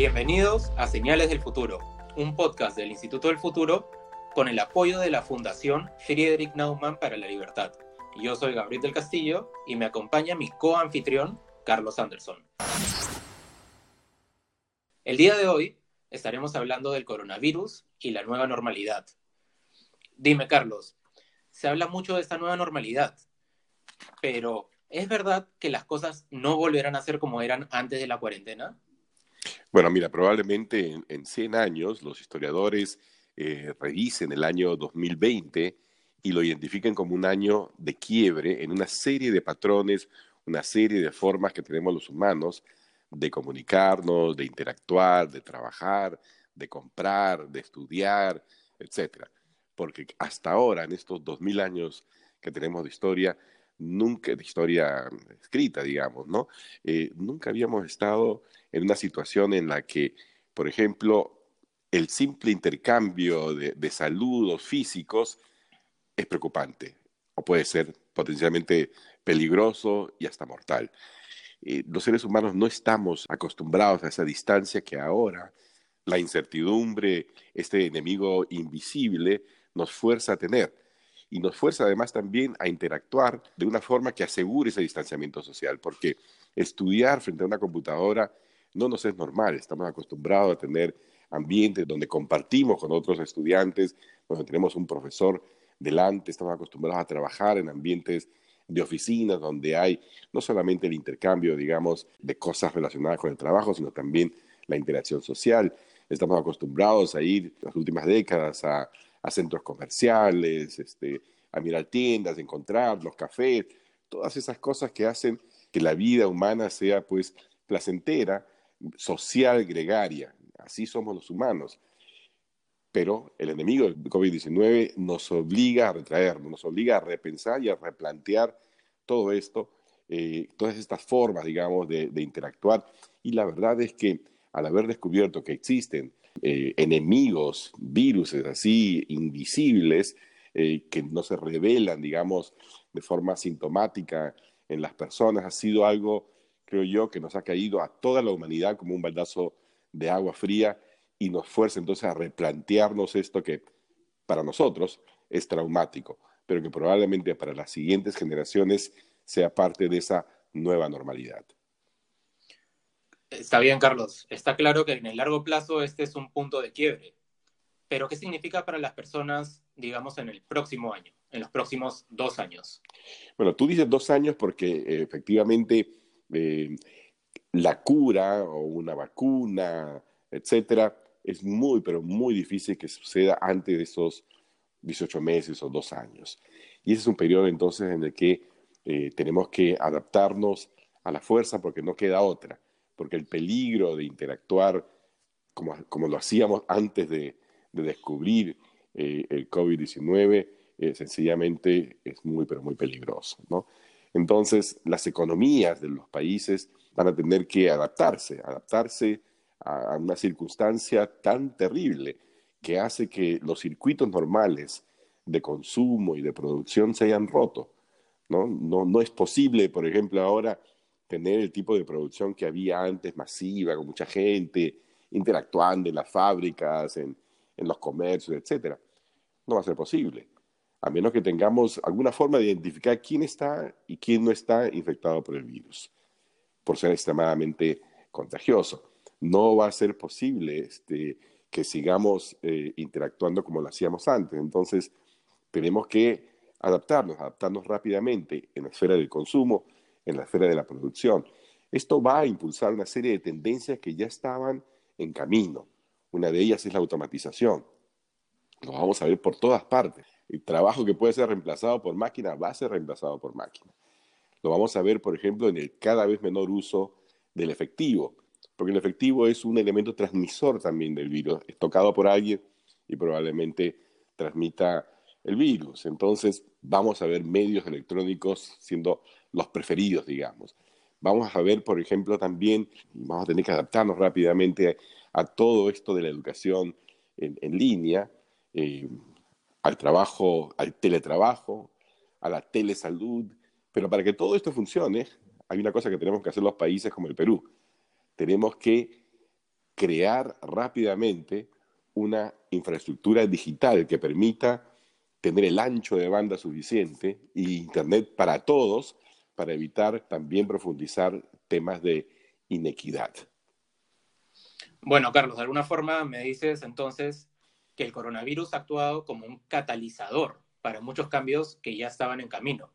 Bienvenidos a Señales del Futuro, un podcast del Instituto del Futuro con el apoyo de la Fundación Friedrich Naumann para la Libertad. Yo soy Gabriel del Castillo y me acompaña mi coanfitrión, Carlos Anderson. El día de hoy estaremos hablando del coronavirus y la nueva normalidad. Dime, Carlos, se habla mucho de esta nueva normalidad, pero ¿es verdad que las cosas no volverán a ser como eran antes de la cuarentena? Bueno, mira, probablemente en, 100 años los historiadores eh, revisen el año 2020 y lo identifiquen como un año de quiebre en una serie de patrones, una serie de formas que tenemos los humanos de comunicarnos, de interactuar, de trabajar, de comprar, de estudiar, etcétera. Porque hasta ahora, en estos 2000 años que tenemos de historia, nunca, de historia escrita, digamos, ¿no? Eh, nunca habíamos estado en una situación en la que, por ejemplo, el simple intercambio de, saludos físicos es preocupante o puede ser potencialmente peligroso y hasta mortal. Eh, los seres humanos no estamos acostumbrados a esa distancia que ahora la incertidumbre, este enemigo invisible, nos fuerza a tener. Y nos fuerza además también a interactuar de una forma que asegure ese distanciamiento social, porque estudiar frente a una computadora no nos es normal. Estamos acostumbrados a tener ambientes donde compartimos con otros estudiantes, donde tenemos un profesor delante, estamos acostumbrados a trabajar en ambientes de oficinas donde hay no solamente el intercambio, digamos, de cosas relacionadas con el trabajo, sino también la interacción social. Estamos acostumbrados a ir las últimas décadas a, a centros comerciales, este, a mirar tiendas, a encontrar los cafés, todas esas cosas que hacen que la vida humana sea pues placentera social gregaria. Así somos los humanos. Pero el enemigo del COVID-19 nos obliga a retraernos, nos obliga a repensar y a replantear todo esto, eh, todas estas formas, digamos, de, interactuar. Y la verdad es que al haber descubierto que existen eh, enemigos, virus así invisibles, eh, que no se revelan, digamos, de forma sintomática en las personas, ha sido algo creo yo, que nos ha caído a toda la humanidad como un baldazo de agua fría y nos fuerza entonces a replantearnos esto que para nosotros es traumático, pero que probablemente para las siguientes generaciones sea parte de esa nueva normalidad. Está bien, Carlos. Está claro que en el largo plazo este es un punto de quiebre. Pero ¿qué significa para las personas, digamos, en el próximo año, en los próximos dos años? Bueno, tú dices dos años porque efectivamente eh, la cura o una vacuna, etcétera, es muy, pero muy difícil que suceda antes de esos 18 meses o dos años. Y ese es un periodo entonces en el que eh, tenemos que adaptarnos a la fuerza porque no queda otra, porque el peligro de interactuar como, como lo hacíamos antes de, de descubrir eh, el COVID-19 sencillamente es muy, pero muy peligroso. ¿no? Entonces, las economías de los países van a tener que adaptarse, adaptarse a una circunstancia tan terrible que hace que los circuitos normales de consumo y de producción se hayan roto. ¿no? No, es posible, por ejemplo, ahora tener el tipo de producción que había antes, masiva, con mucha gente, interactuando en las fábricas, en, en los comercios, etc. No va a ser posible a menos que tengamos alguna forma de identificar quién está y quién no está infectado por el virus, por ser extremadamente contagioso. No va a ser posible este, que sigamos eh, interactuando como lo hacíamos antes. Entonces, tenemos que adaptarnos, adaptarnos rápidamente en la esfera del consumo, en la esfera de la producción. Esto va a impulsar una serie de tendencias que ya estaban en camino. Una de ellas es la automatización. Lo vamos a ver por todas partes el trabajo que puede ser reemplazado por máquina va a ser reemplazado por máquina. Lo vamos a ver, por ejemplo, en el cada vez menor uso del efectivo, porque el efectivo es un elemento transmisor también del virus, es tocado por alguien y probablemente transmita el virus. Entonces, vamos a ver medios electrónicos siendo los preferidos, digamos. Vamos a ver, por ejemplo, también, vamos a tener que adaptarnos rápidamente a, todo esto de la educación en, línea. Eh, al trabajo, al teletrabajo, a la telesalud. Pero para que todo esto funcione, hay una cosa que tenemos que hacer los países como el Perú. Tenemos que crear rápidamente una infraestructura digital que permita tener el ancho de banda suficiente y Internet para todos para evitar también profundizar temas de inequidad. Bueno, Carlos, de alguna forma me dices entonces que el coronavirus ha actuado como un catalizador para muchos cambios que ya estaban en camino.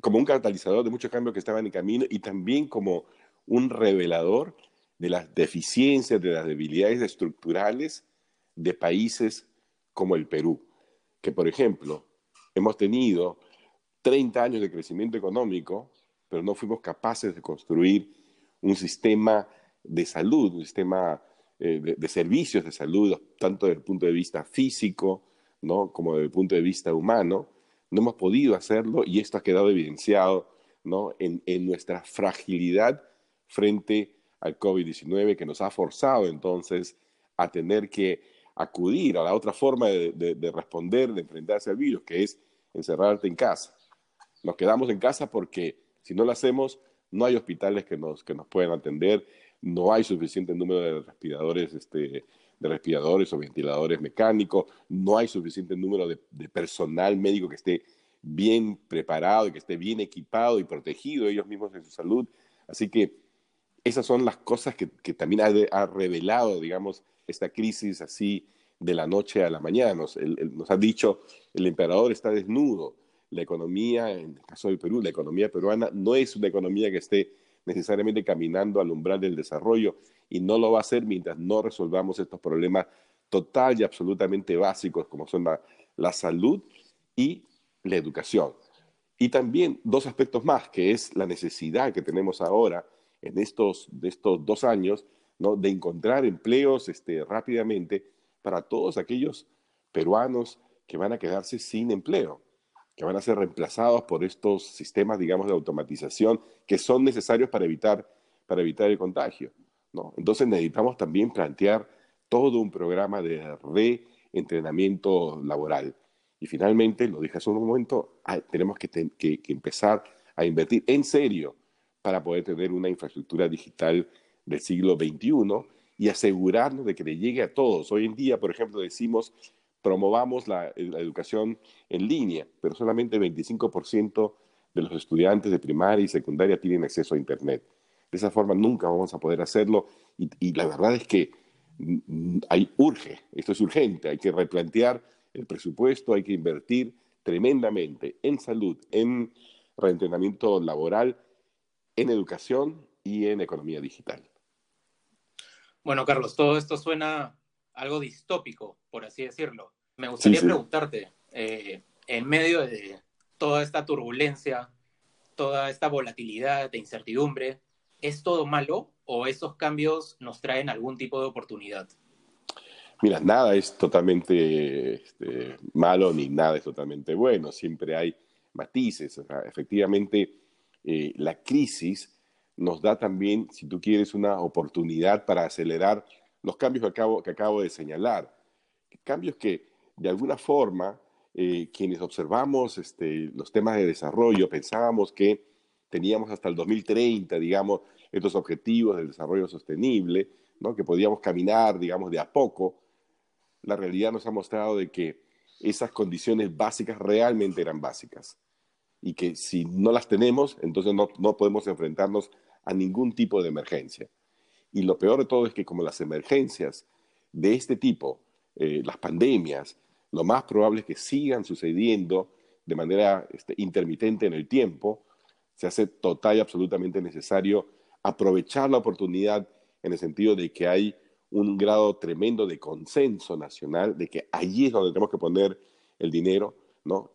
Como un catalizador de muchos cambios que estaban en camino y también como un revelador de las deficiencias, de las debilidades estructurales de países como el Perú, que por ejemplo hemos tenido 30 años de crecimiento económico, pero no fuimos capaces de construir un sistema de salud, un sistema eh, de, servicios de salud, tanto desde el punto de vista físico ¿no? como desde el punto de vista humano. No hemos podido hacerlo y esto ha quedado evidenciado ¿no? en, en nuestra fragilidad frente al COVID-19 que nos ha forzado entonces a tener que acudir a la otra forma de, responder, de enfrentarse al virus, que es encerrarte en casa. Nos quedamos en casa porque si no lo hacemos, no hay hospitales que nos, que nos puedan atender, no hay suficiente número de respiradores, este, de respiradores o ventiladores mecánicos, no hay suficiente número de, de personal médico que esté bien preparado y que esté bien equipado y protegido ellos mismos en su salud. Así que esas son las cosas que, también ha, revelado, digamos, esta crisis así de la noche a la mañana. Nos, ha dicho, el emperador está desnudo. La economía, en el caso del Perú, la economía peruana no es una economía que esté necesariamente caminando al umbral del desarrollo y no lo va a hacer mientras no resolvamos estos problemas total y absolutamente básicos como son la salud y la educación. Y también dos aspectos más, que es la necesidad que tenemos ahora en estos, de estos dos años, ¿no? de encontrar empleos este, rápidamente para todos aquellos peruanos que van a quedarse sin empleo, que van a ser reemplazados por estos sistemas, digamos, de automatización que son necesarios para evitar, para evitar el contagio. ¿no? Entonces necesitamos también plantear todo un programa de reentrenamiento laboral. Y finalmente, lo dije hace un momento, tenemos que, que empezar a invertir en serio para poder tener una infraestructura digital del siglo XXI y asegurarnos de que le llegue a todos. Hoy en día, por ejemplo, decimos, promovamos la, educación en línea, pero solamente el 25% de los estudiantes de primaria y secundaria tienen acceso a Internet. De esa forma nunca vamos a poder hacerlo y, la verdad es que mm, hay, urge, esto es urgente, hay que replantear el presupuesto, hay que invertir tremendamente en salud, en reentrenamiento laboral en educación y en economía digital. Bueno, Carlos, todo esto suena algo distópico, por así decirlo. Me gustaría preguntarte, eh, en medio de toda esta turbulencia, toda esta volatilidad e incertidumbre, ¿es todo malo o esos cambios nos traen algún tipo de oportunidad? Mira, nada es totalmente este, malo ni nada es totalmente bueno, siempre hay matices. efectivamente, eh, la crisis nos da también, si tú quieres, una oportunidad para acelerar los cambios que acabo, que acabo de señalar. Cambios que, de alguna forma, eh, quienes observamos este, los temas de desarrollo, pensábamos que teníamos hasta el 2030, digamos, estos objetivos del desarrollo sostenible, ¿no? que podíamos caminar, digamos, de a poco. La realidad nos ha mostrado de que esas condiciones básicas realmente eran básicas y que si no las tenemos, entonces no, no podemos enfrentarnos a ningún tipo de emergencia. Y lo peor de todo es que como las emergencias de este tipo, eh, las pandemias, lo más probable es que sigan sucediendo de manera este, intermitente en el tiempo, se hace total y absolutamente necesario aprovechar la oportunidad en el sentido de que hay un grado tremendo de consenso nacional, de que allí es donde tenemos que poner el dinero,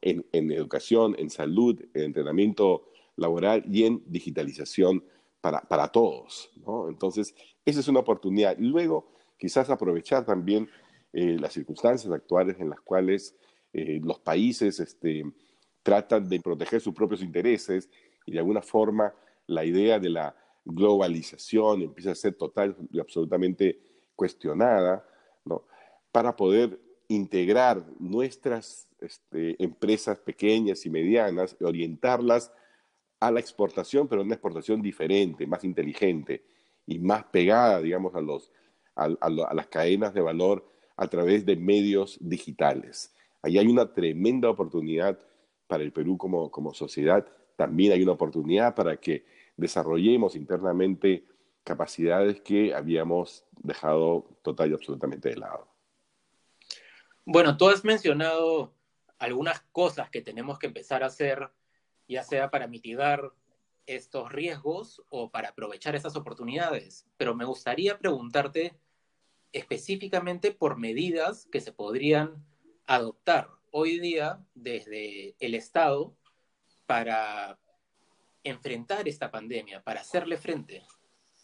en, educación, en salud, en entrenamiento laboral y en digitalización para, todos, Entonces, esa es una oportunidad. Luego, quizás aprovechar también eh, las circunstancias actuales en las cuales eh, los países este, tratan de proteger sus propios intereses y de alguna forma la idea de la globalización empieza a ser total y absolutamente cuestionada, Para poder integrar nuestras este, empresas pequeñas y medianas, orientarlas a la exportación, pero una exportación diferente, más inteligente y más pegada, digamos, a los, a, las cadenas de valor a través de medios digitales. Ahí hay una tremenda oportunidad para el Perú como, como sociedad. También hay una oportunidad para que desarrollemos internamente capacidades que habíamos dejado total y absolutamente de lado. Bueno, tú has mencionado algunas cosas que tenemos que empezar a hacer, ya sea para mitigar estos riesgos o para aprovechar esas oportunidades, pero me gustaría preguntarte específicamente por medidas que se podrían adoptar hoy día desde el Estado para enfrentar esta pandemia, para hacerle frente.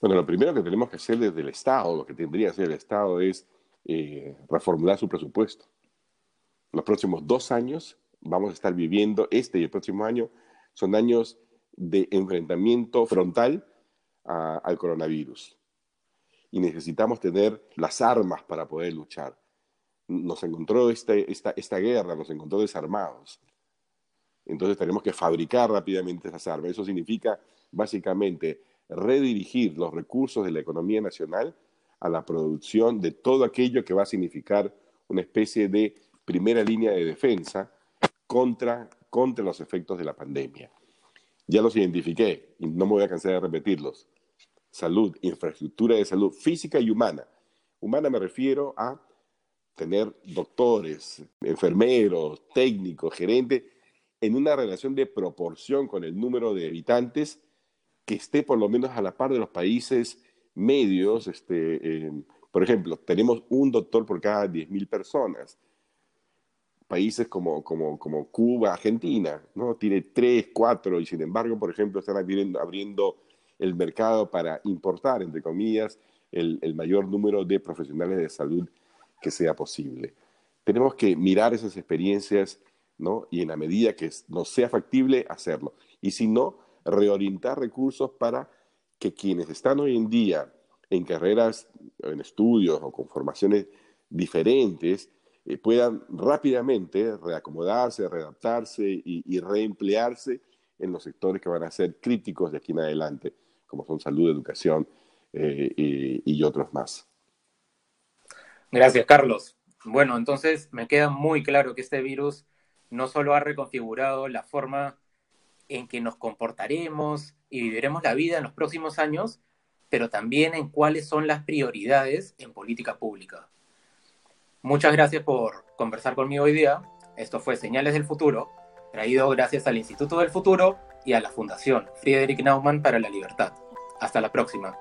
Bueno, lo primero que tenemos que hacer desde el Estado, lo que tendría que hacer el Estado es eh, reformular su presupuesto. Los próximos dos años vamos a estar viviendo, este y el próximo año, son años de enfrentamiento frontal al coronavirus. Y necesitamos tener las armas para poder luchar. Nos encontró este, esta, esta guerra, nos encontró desarmados. Entonces tenemos que fabricar rápidamente esas armas. Eso significa básicamente redirigir los recursos de la economía nacional a la producción de todo aquello que va a significar una especie de primera línea de defensa contra, contra los efectos de la pandemia. Ya los identifiqué y no me voy a cansar de repetirlos. Salud, infraestructura de salud física y humana. Humana me refiero a tener doctores, enfermeros, técnicos, gerentes, en una relación de proporción con el número de habitantes que esté por lo menos a la par de los países medios. Este, por ejemplo, tenemos un doctor por cada 10.000 personas. Países como, como, como, Cuba, Argentina, ¿no? Tiene tres, cuatro, y sin embargo, por ejemplo, están abriendo, abriendo el mercado para importar, entre comillas, el, el mayor número de profesionales de salud que sea posible. Tenemos que mirar esas experiencias, ¿no? Y en la medida que nos sea factible, hacerlo. Y si no, reorientar recursos para que quienes están hoy en día en carreras, en estudios o con formaciones diferentes, eh, puedan rápidamente reacomodarse, readaptarse y, reemplearse en los sectores que van a ser críticos de aquí en adelante, como son salud, educación eh, y otros más. Gracias, Carlos. Bueno, entonces me queda muy claro que este virus no solo ha reconfigurado la forma en que nos comportaremos y viviremos la vida en los próximos años, pero también en cuáles son las prioridades en política pública. Muchas gracias por conversar conmigo hoy día. Esto fue Señales del Futuro, traído gracias al Instituto del Futuro y a la Fundación Friedrich Naumann para la Libertad. Hasta la próxima.